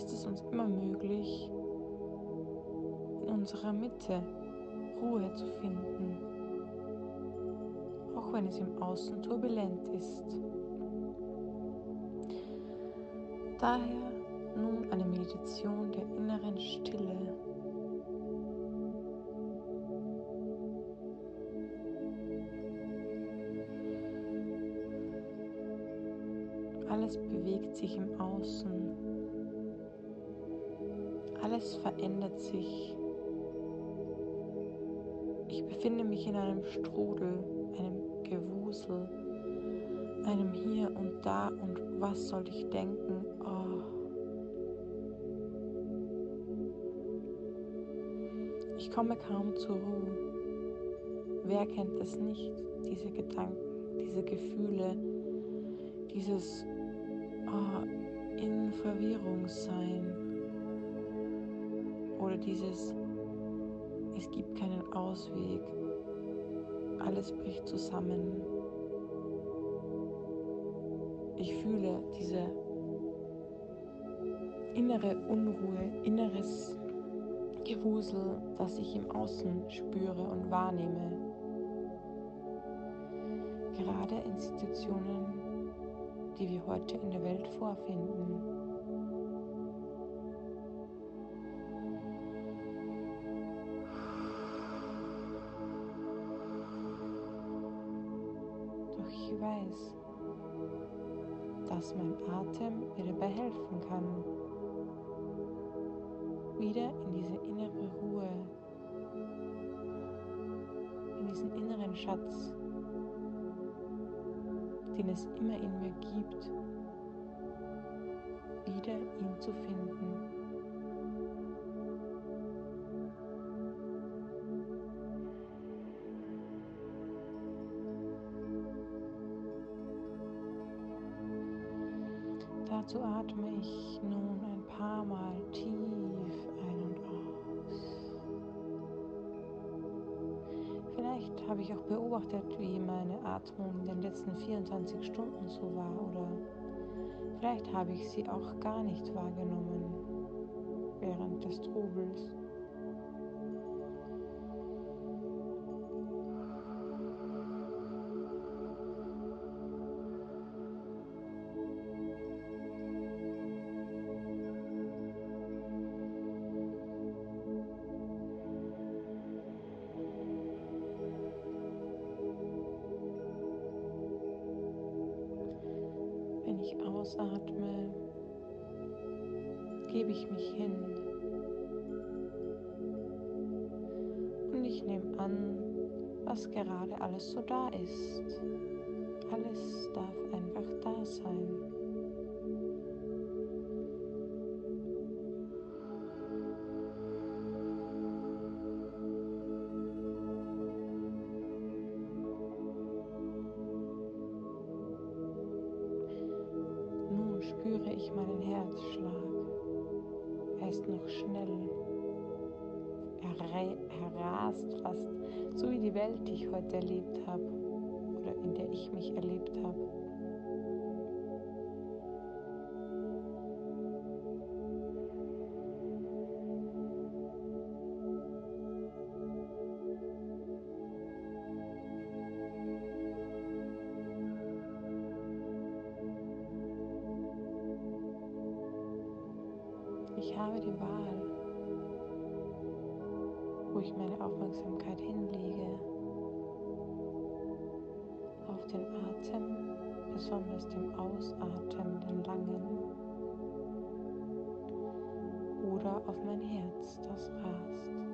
ist es uns immer möglich, in unserer Mitte Ruhe zu finden, auch wenn es im Außen turbulent ist. Daher nun eine Meditation der inneren Stille. Alles bewegt sich im Außen. Alles verändert sich. Ich befinde mich in einem Strudel, einem Gewusel, einem Hier und Da und was soll ich denken? Oh. Ich komme kaum zur Ruhe. Wer kennt es nicht, diese Gedanken, diese Gefühle, dieses oh, in Verwirrung sein oder dieses es gibt keinen Ausweg, alles bricht zusammen. Ich fühle diese innere Unruhe, inneres Gewusel, das ich im Außen spüre und wahrnehme. Gerade in Situationen, die wir heute in der Welt vorfinden. Weiß, dass mein Atem mir dabei helfen kann, wieder in diese innere Ruhe, in diesen inneren Schatz den es immer in mir gibt, wieder ihn zu finden. Dazu atme ich nun ein paar Mal tief ein und aus. Vielleicht habe ich auch beobachtet, wie meine Atmung in den letzten 24 Stunden so war oder vielleicht habe ich sie auch gar nicht wahrgenommen während des Trubels. Ausatme, gebe ich mich hin. Und ich nehme an, was gerade alles so da ist. Alles darf einfach da sein. Er, er rast fast, so wie die Welt, die ich heute erlebt habe oder in der ich mich erlebt habe. Ich habe die Wahl, ich meine Aufmerksamkeit hinlege. Auf den Atem, besonders dem Ausatmen, den langen. Oder auf mein Herz, das rast.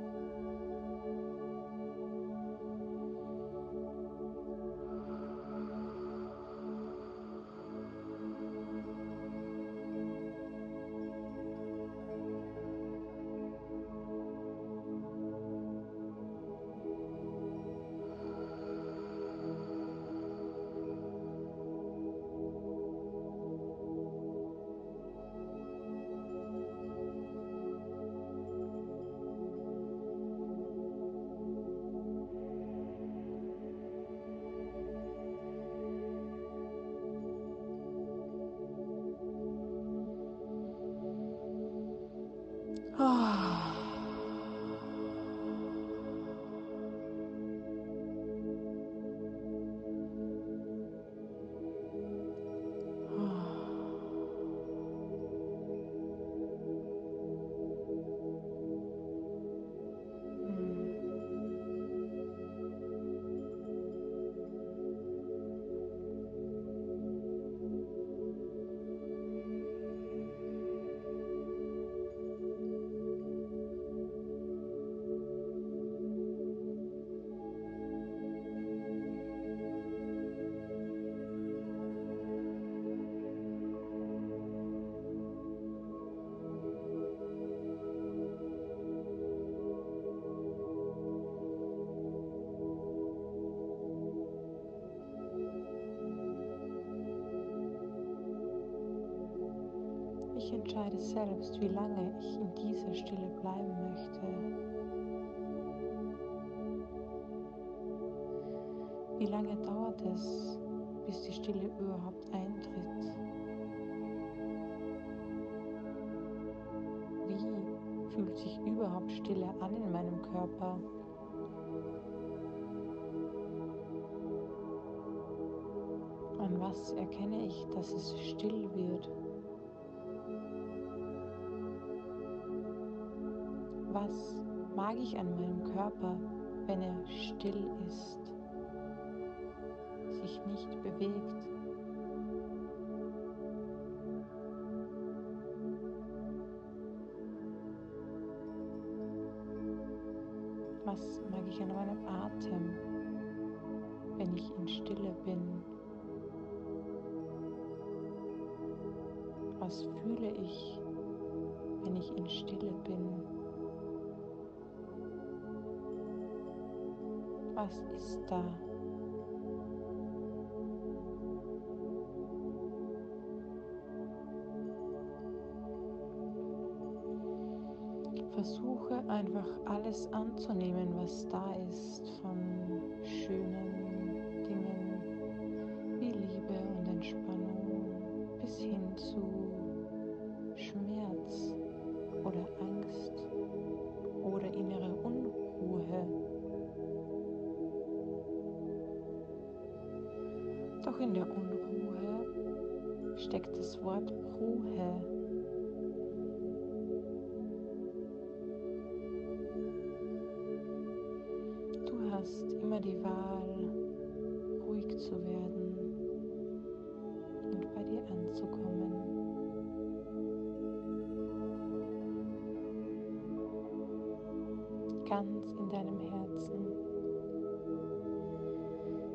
Ich entscheide selbst, wie lange ich in dieser Stille bleiben möchte. Wie lange dauert es, bis die Stille überhaupt eintritt? Wie fühlt sich überhaupt Stille an in meinem Körper? An was erkenne ich, dass es still wird? Was mag ich an meinem Körper, wenn er still ist, sich nicht bewegt? Was mag ich an meinem Atem, wenn ich in Stille bin? Was fühle ich, wenn ich in Stille bin? Was ist da? Versuche einfach alles anzunehmen, was da ist von schönen steckt das Wort Ruhe. hast immer die Wahl, ruhig zu werden und bei dir anzukommen. Ganz in deinem Herzen,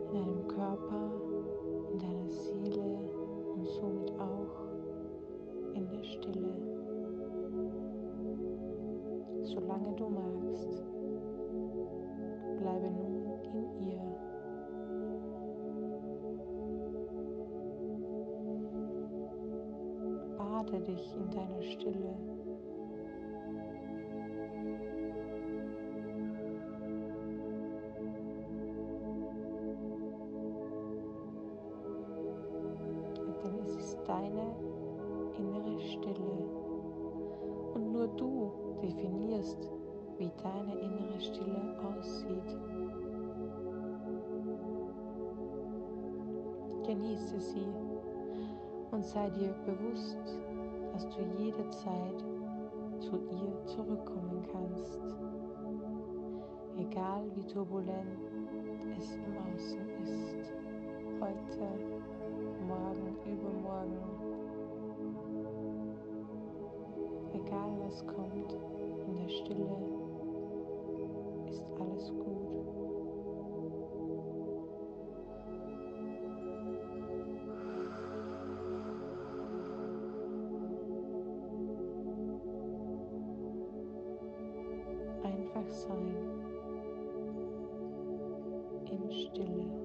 in deinem Körper, in deiner Seele somit auch in der Stille, solange du magst bleibe nun in ihr. Bade dich in deiner Stille. Definierst, wie deine innere Stille aussieht. Genieße sie und sei dir bewusst, dass du jederzeit zu ihr zurückkommen kannst, egal wie turbulent es im Außen ist, heute, morgen, übermorgen, egal was kommt in der Stille alles gut. Einfach sein in Stille.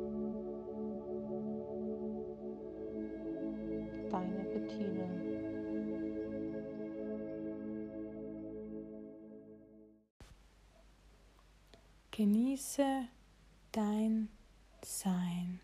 Genieße dein Sein.